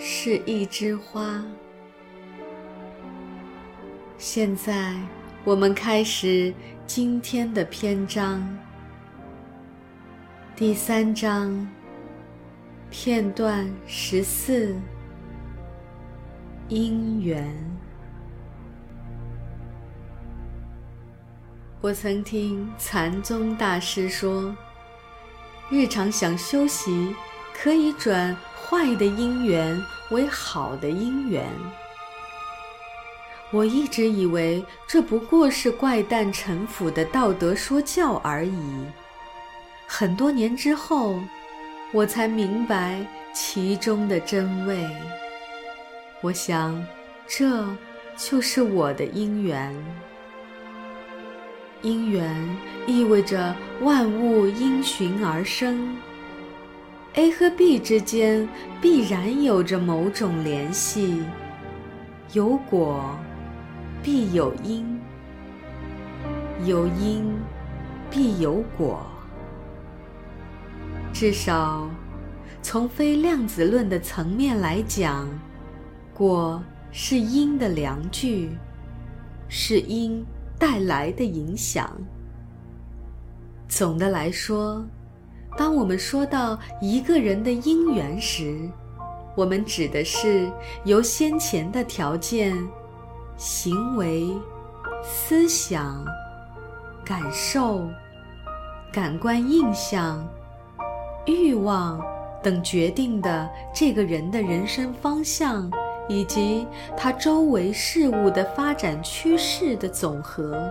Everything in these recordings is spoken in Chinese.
是一枝花。现在，我们开始今天的篇章。第三章，片段十四：因缘。我曾听禅宗大师说，日常想修习，可以转。坏的因缘为好的因缘，我一直以为这不过是怪诞陈腐的道德说教而已。很多年之后，我才明白其中的真味。我想，这就是我的因缘。因缘意味着万物因循而生。A 和 B 之间必然有着某种联系，有果必有因，有因必有果。至少，从非量子论的层面来讲，果是因的量具，是因带来的影响。总的来说。当我们说到一个人的因缘时，我们指的是由先前的条件、行为、思想、感受、感官印象、欲望等决定的这个人的人生方向，以及他周围事物的发展趋势的总和。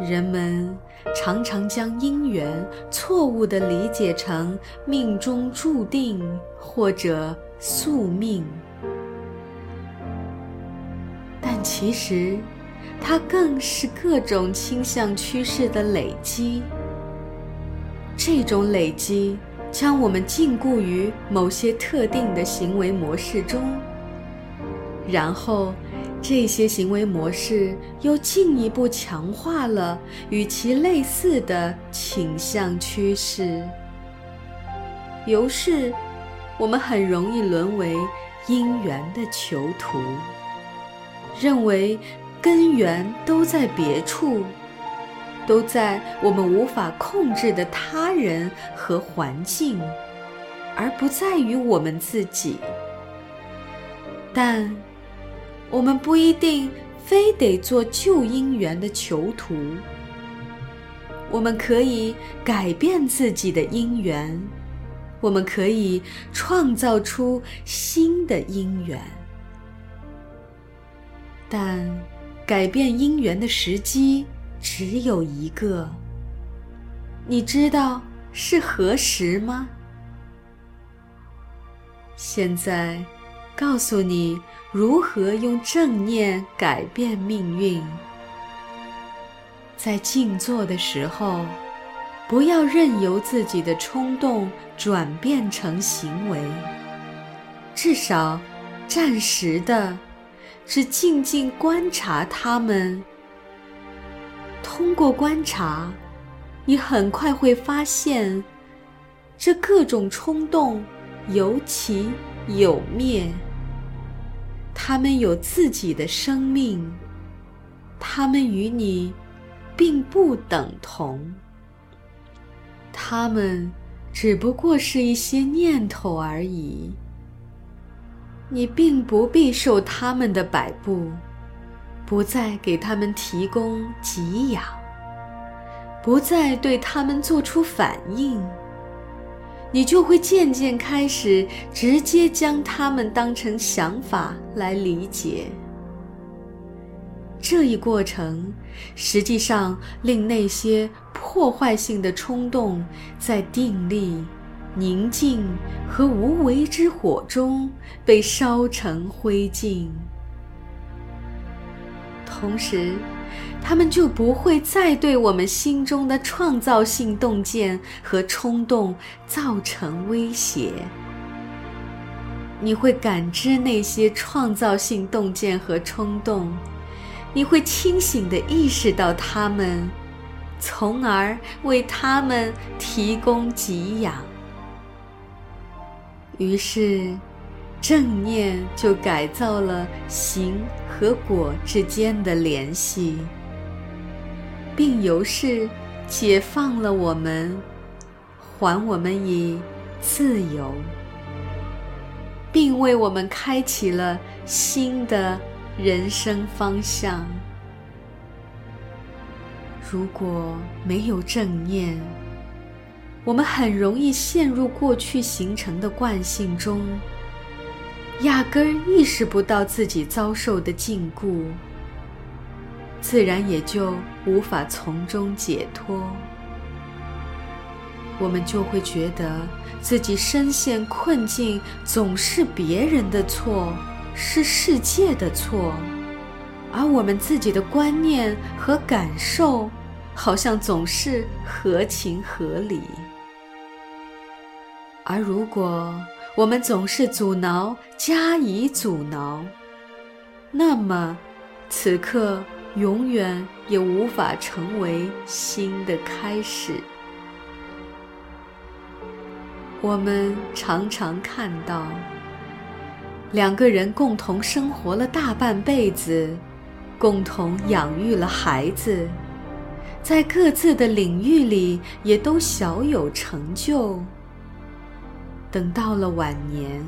人们常常将因缘错误地理解成命中注定或者宿命，但其实它更是各种倾向趋势的累积。这种累积将我们禁锢于某些特定的行为模式中，然后。这些行为模式又进一步强化了与其类似的倾向趋势，由是我们很容易沦为因缘的囚徒，认为根源都在别处，都在我们无法控制的他人和环境，而不在于我们自己。但。我们不一定非得做旧因缘的囚徒，我们可以改变自己的因缘，我们可以创造出新的因缘，但改变因缘的时机只有一个。你知道是何时吗？现在。告诉你如何用正念改变命运。在静坐的时候，不要任由自己的冲动转变成行为，至少暂时的，只静静观察它们。通过观察，你很快会发现，这各种冲动有起有灭。他们有自己的生命，他们与你并不等同。他们只不过是一些念头而已。你并不必受他们的摆布，不再给他们提供给养，不再对他们做出反应。你就会渐渐开始直接将它们当成想法来理解。这一过程实际上令那些破坏性的冲动在定力、宁静和无为之火中被烧成灰烬。同时，他们就不会再对我们心中的创造性洞见和冲动造成威胁。你会感知那些创造性洞见和冲动，你会清醒地意识到它们，从而为他们提供给养。于是，正念就改造了行和果之间的联系，并由是解放了我们，还我们以自由，并为我们开启了新的人生方向。如果没有正念，我们很容易陷入过去形成的惯性中，压根儿意识不到自己遭受的禁锢，自然也就无法从中解脱。我们就会觉得自己深陷困境总是别人的错，是世界的错，而我们自己的观念和感受好像总是合情合理。而如果我们总是阻挠、加以阻挠，那么此刻永远也无法成为新的开始。我们常常看到，两个人共同生活了大半辈子，共同养育了孩子，在各自的领域里也都小有成就。等到了晚年，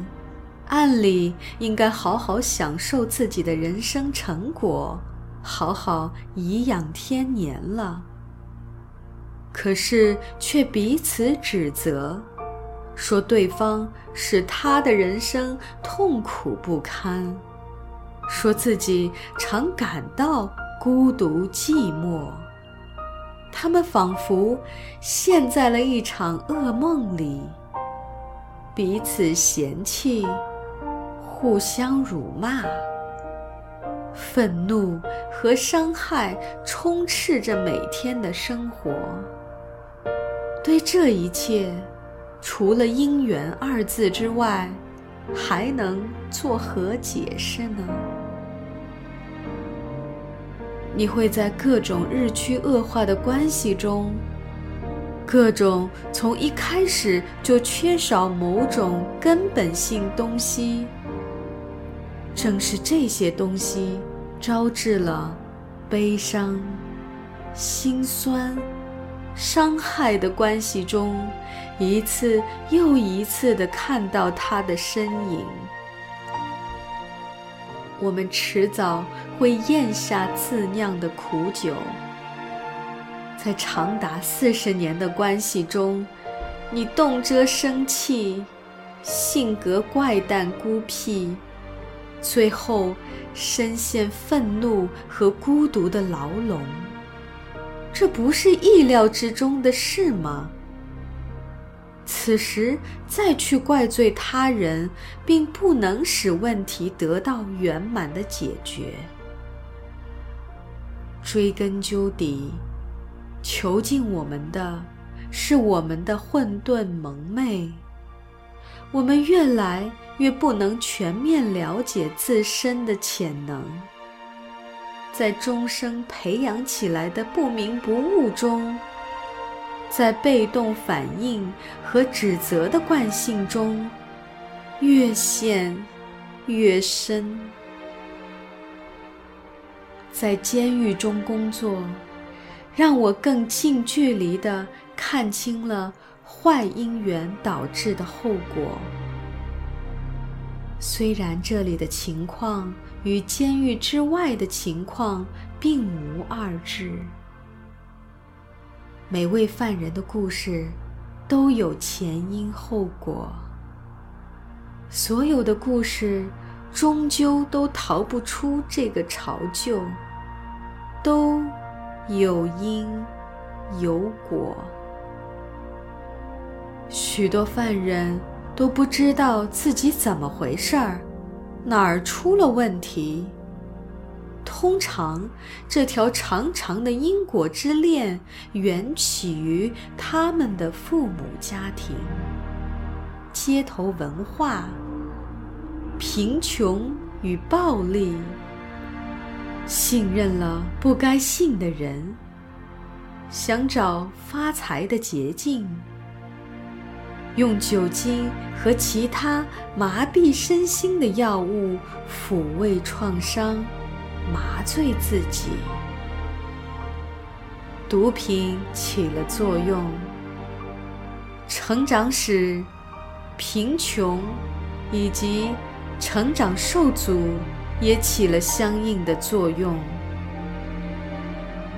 按理应该好好享受自己的人生成果，好好颐养天年了。可是却彼此指责，说对方使他的人生痛苦不堪，说自己常感到孤独寂寞。他们仿佛陷在了一场噩梦里。彼此嫌弃，互相辱骂，愤怒和伤害充斥着每天的生活。对这一切，除了“因缘”二字之外，还能作何解释呢？你会在各种日趋恶化的关系中。各种从一开始就缺少某种根本性东西，正是这些东西招致了悲伤、心酸、伤害的关系中，一次又一次地看到它的身影。我们迟早会咽下自酿的苦酒。在长达四十年的关系中，你动辄生气，性格怪诞孤僻，最后深陷愤怒和孤独的牢笼。这不是意料之中的事吗？此时再去怪罪他人，并不能使问题得到圆满的解决。追根究底。囚禁我们的，是我们的混沌蒙昧。我们越来越不能全面了解自身的潜能，在终生培养起来的不明不悟中，在被动反应和指责的惯性中，越陷越深。在监狱中工作。让我更近距离地看清了坏因缘导致的后果。虽然这里的情况与监狱之外的情况并无二致，每位犯人的故事都有前因后果，所有的故事终究都逃不出这个巢臼，都。有因，有果。许多犯人都不知道自己怎么回事儿，哪儿出了问题。通常，这条长长的因果之链缘起于他们的父母家庭、街头文化、贫穷与暴力。信任了不该信的人，想找发财的捷径，用酒精和其他麻痹身心的药物抚慰创伤。麻醉自己，毒品起了作用。成长史、贫穷以及成长受阻也起了相应的作用。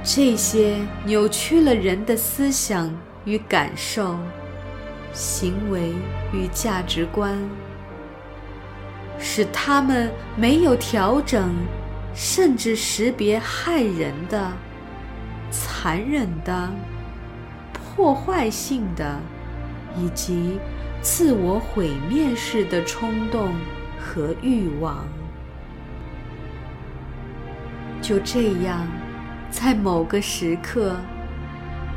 这些扭曲了人的思想与感受、行为与价值观，使他们没有调整。甚至识别害人的、残忍的、破坏性的，以及自我毁灭式的冲动和欲望。就这样，在某个时刻，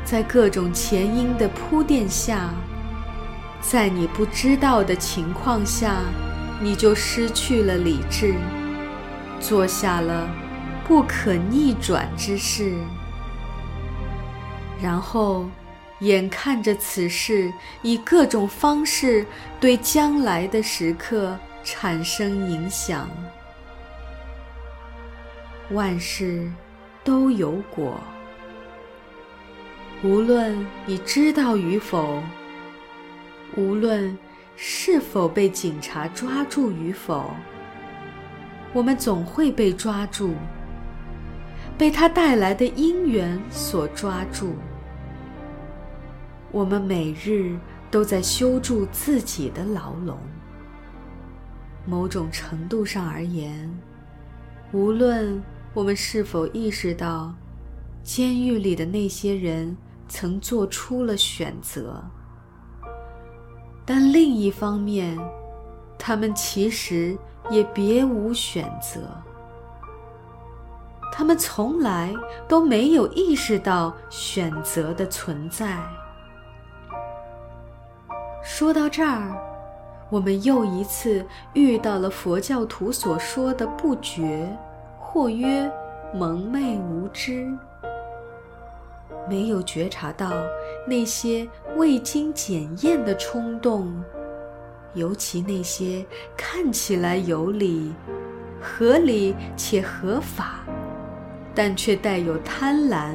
在各种前因的铺垫下，在你不知道的情况下，你就失去了理智。做下了不可逆转之事，然后眼看着此事以各种方式对将来的时刻产生影响。万事都有果，无论你知道与否，无论是否被警察抓住与否。我们总会被抓住，被他带来的因缘所抓住。我们每日都在修筑自己的牢笼。某种程度上而言，无论我们是否意识到，监狱里的那些人曾做出了选择，但另一方面，他们其实。也别无选择。他们从来都没有意识到选择的存在。说到这儿，我们又一次遇到了佛教徒所说的不觉，或曰蒙昧无知，没有觉察到那些未经检验的冲动。尤其那些看起来有理、合理且合法，但却带有贪婪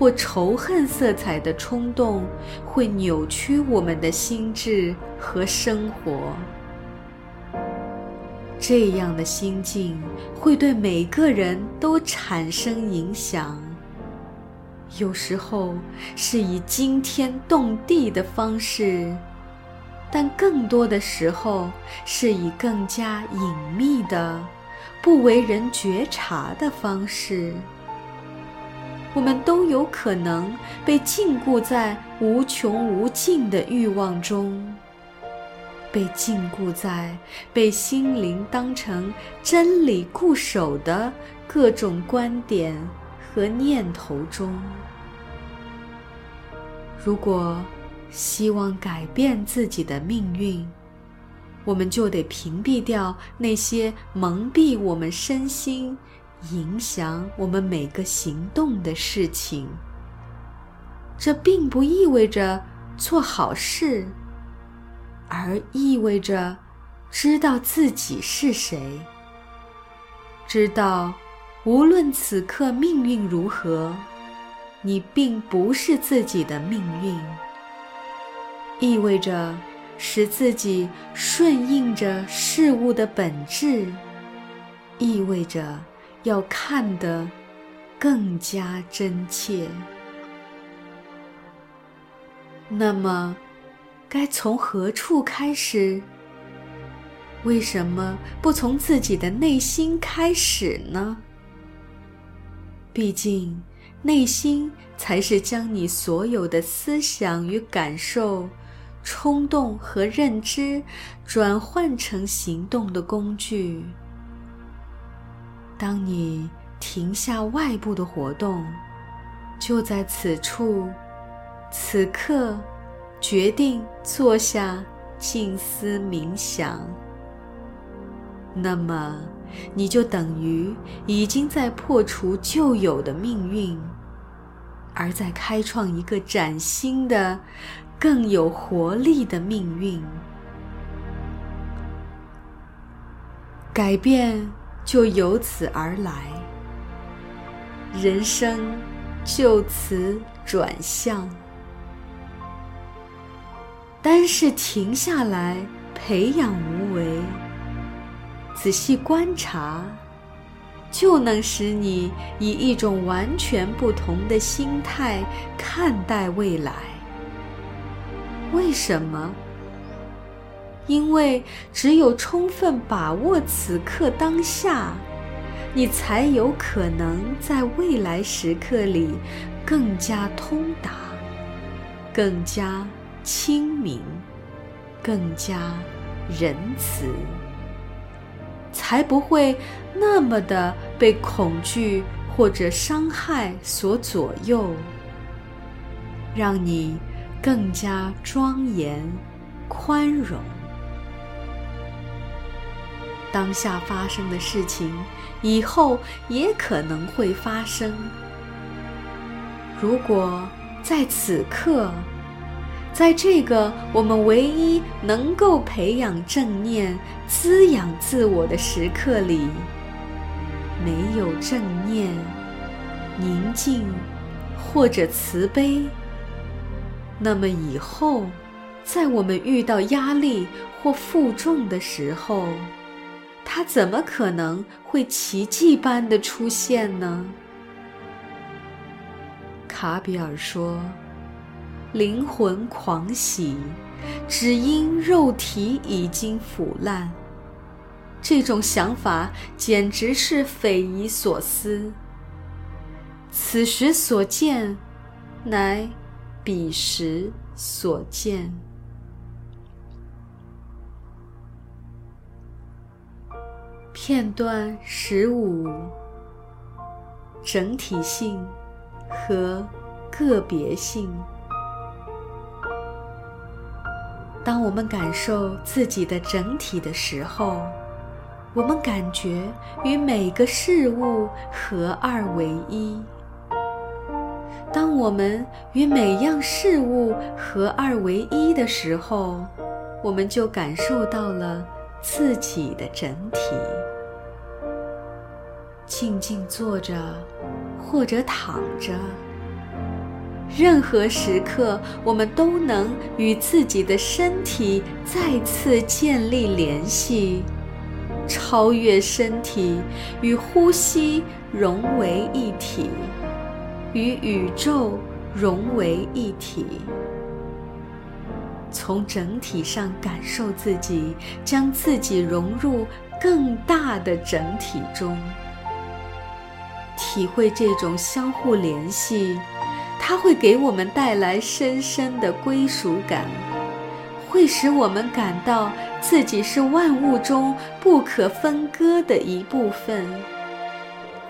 或仇恨色彩的冲动，会扭曲我们的心智和生活。这样的心境会对每个人都产生影响，有时候是以惊天动地的方式。但更多的时候，是以更加隐秘的、不为人觉察的方式。我们都有可能被禁锢在无穷无尽的欲望中，被禁锢在被心灵当成真理固守的各种观点和念头中。如果，希望改变自己的命运，我们就得屏蔽掉那些蒙蔽我们身心、影响我们每个行动的事情。这并不意味着做好事，而意味着知道自己是谁，知道无论此刻命运如何，你并不是自己的命运。意味着使自己顺应着事物的本质，意味着要看得更加真切。那么，该从何处开始？为什么不从自己的内心开始呢？毕竟，内心才是将你所有的思想与感受。冲动和认知转换成行动的工具。当你停下外部的活动，就在此处、此刻，决定坐下静思冥想，那么你就等于已经在破除旧有的命运，而在开创一个崭新的。更有活力的命运，改变就由此而来，人生就此转向。单是停下来培养无为，仔细观察，就能使你以一种完全不同的心态看待未来。为什么？因为只有充分把握此刻当下，你才有可能在未来时刻里更加通达、更加清明、更加仁慈，才不会那么的被恐惧或者伤害所左右，让你。更加庄严、宽容。当下发生的事情，以后也可能会发生。如果在此刻，在这个我们唯一能够培养正念、滋养自我的时刻里，没有正念、宁静或者慈悲。那么以后，在我们遇到压力或负重的时候，它怎么可能会奇迹般的出现呢？卡比尔说：“灵魂狂喜，只因肉体已经腐烂。”这种想法简直是匪夷所思。此时所见，乃。彼时所见。片段十五：整体性和个别性。当我们感受自己的整体的时候，我们感觉与每个事物合二为一。当我们与每样事物合二为一的时候，我们就感受到了自己的整体。静静坐着，或者躺着，任何时刻，我们都能与自己的身体再次建立联系，超越身体，与呼吸融为一体。与宇宙融为一体，从整体上感受自己，将自己融入更大的整体中，体会这种相互联系，它会给我们带来深深的归属感，会使我们感到自己是万物中不可分割的一部分。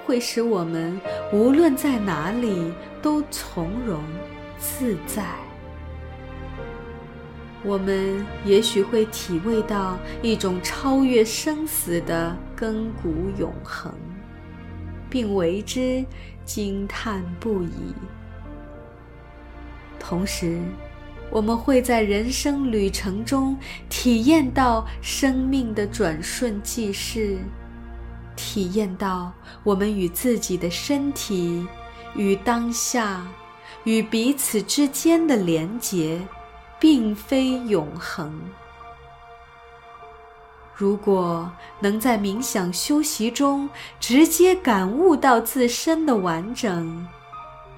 会使我们无论在哪里都从容自在。我们也许会体味到一种超越生死的亘古永恒，并为之惊叹不已。同时，我们会在人生旅程中体验到生命的转瞬即逝。体验到我们与自己的身体、与当下、与彼此之间的连结，并非永恒。如果能在冥想修习中直接感悟到自身的完整，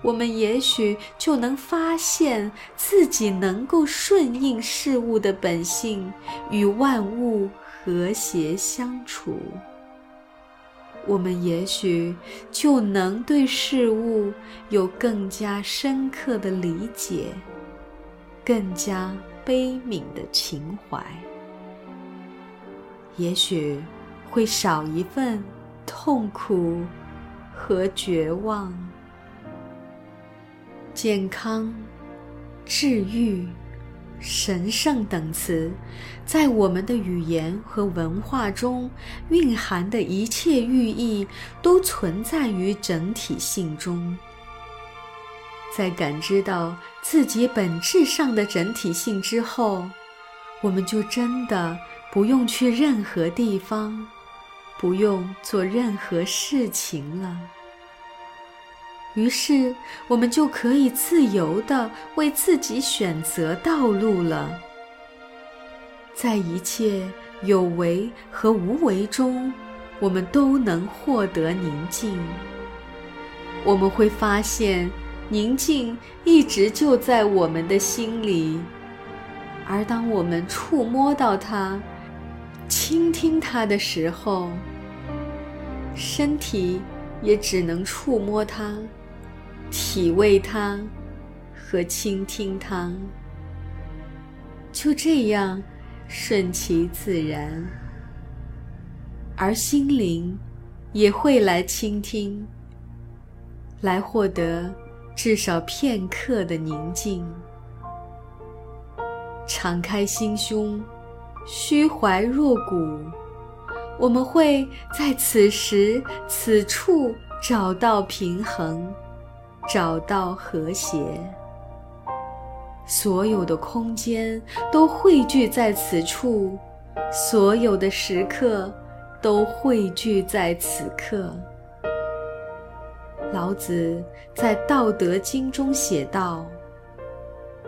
我们也许就能发现自己能够顺应事物的本性，与万物和谐相处。我们也许就能对事物有更加深刻的理解，更加悲悯的情怀，也许会少一份痛苦和绝望。健康、治愈、神圣等词，在我们的语言和文化中蕴含的一切寓意，都存在于整体性中。在感知到自己本质上的整体性之后，我们就真的不用去任何地方，不用做任何事情了。于是，我们就可以自由的为自己选择道路了。在一切有为和无为中，我们都能获得宁静。我们会发现，宁静一直就在我们的心里，而当我们触摸到它、倾听它的时候，身体也只能触摸它。体味它，和倾听它，就这样顺其自然，而心灵也会来倾听，来获得至少片刻的宁静。敞开心胸，虚怀若谷，我们会在此时此处找到平衡。找到和谐，所有的空间都汇聚在此处，所有的时刻都汇聚在此刻。老子在《道德经》中写道：“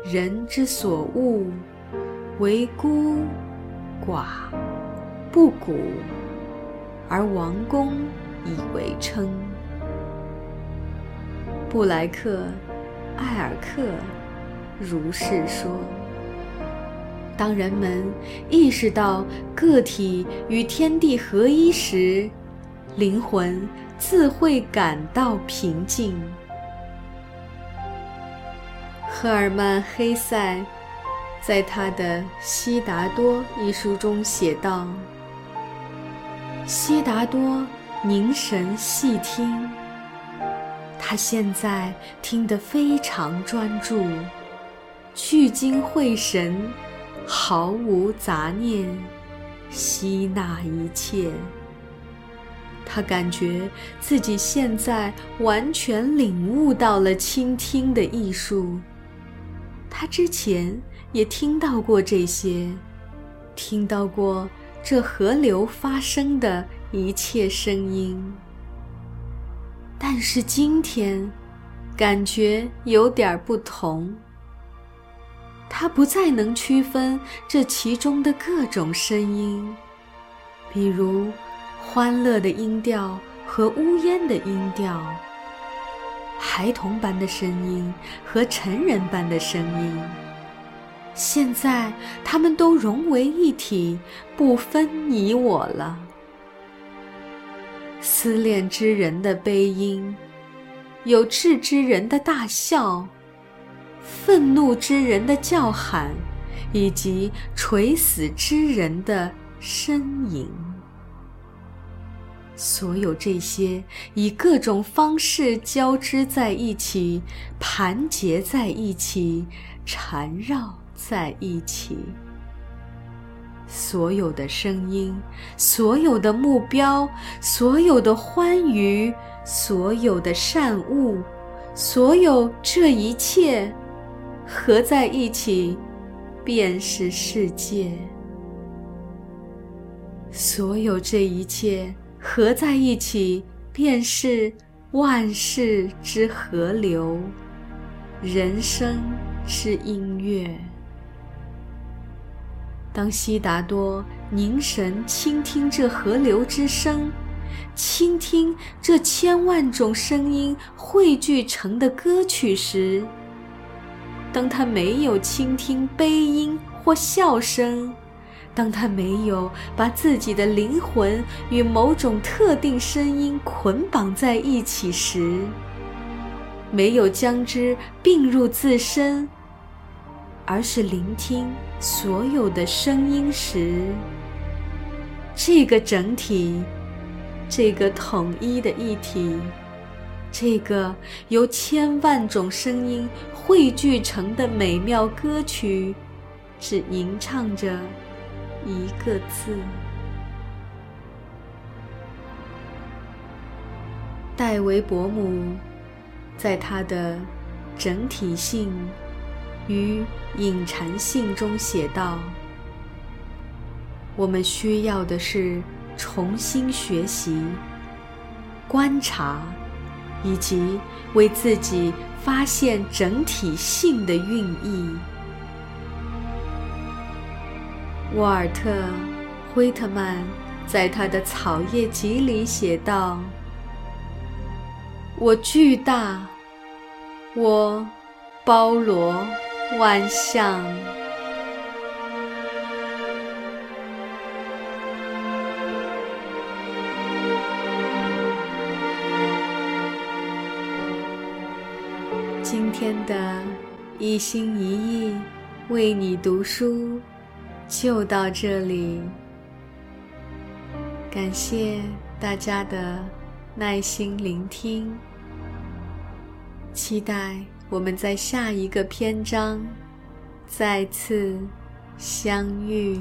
人之所恶，为孤、寡、不古，而王公以为称。”布莱克·艾尔克如是说：“当人们意识到个体与天地合一时，灵魂自会感到平静。”赫尔曼·黑塞在他的《悉达多》一书中写道：“悉达多凝神细听。”他现在听得非常专注，聚精会神，毫无杂念，吸纳一切。他感觉自己现在完全领悟到了倾听的艺术。他之前也听到过这些，听到过这河流发生的一切声音。但是今天，感觉有点不同。他不再能区分这其中的各种声音，比如欢乐的音调和呜咽的音调，孩童般的声音和成人般的声音。现在，他们都融为一体，不分你我了。思恋之人的悲音，有志之人的大笑，愤怒之人的叫喊，以及垂死之人的呻吟。所有这些以各种方式交织在一起，盘结在一起，缠绕在一起。所有的声音，所有的目标，所有的欢愉，所有的善恶，所有这一切，合在一起，便是世界。所有这一切合在一起，便是万事之河流，人生之音乐。当悉达多凝神倾听这河流之声，倾听这千万种声音汇聚成的歌曲时，当他没有倾听悲音或笑声，当他没有把自己的灵魂与某种特定声音捆绑在一起时，没有将之并入自身。而是聆听所有的声音时，这个整体，这个统一的一体，这个由千万种声音汇聚成的美妙歌曲，只吟唱着一个字。戴维伯姆在他的整体性。于隐禅性中写道：“我们需要的是重新学习、观察，以及为自己发现整体性的蕴意。”沃尔特·惠特曼在他的《草叶集》里写道：“我巨大，我包罗。”万象。今天的一心一意为你读书就到这里，感谢大家的耐心聆听，期待。我们在下一个篇章再次相遇。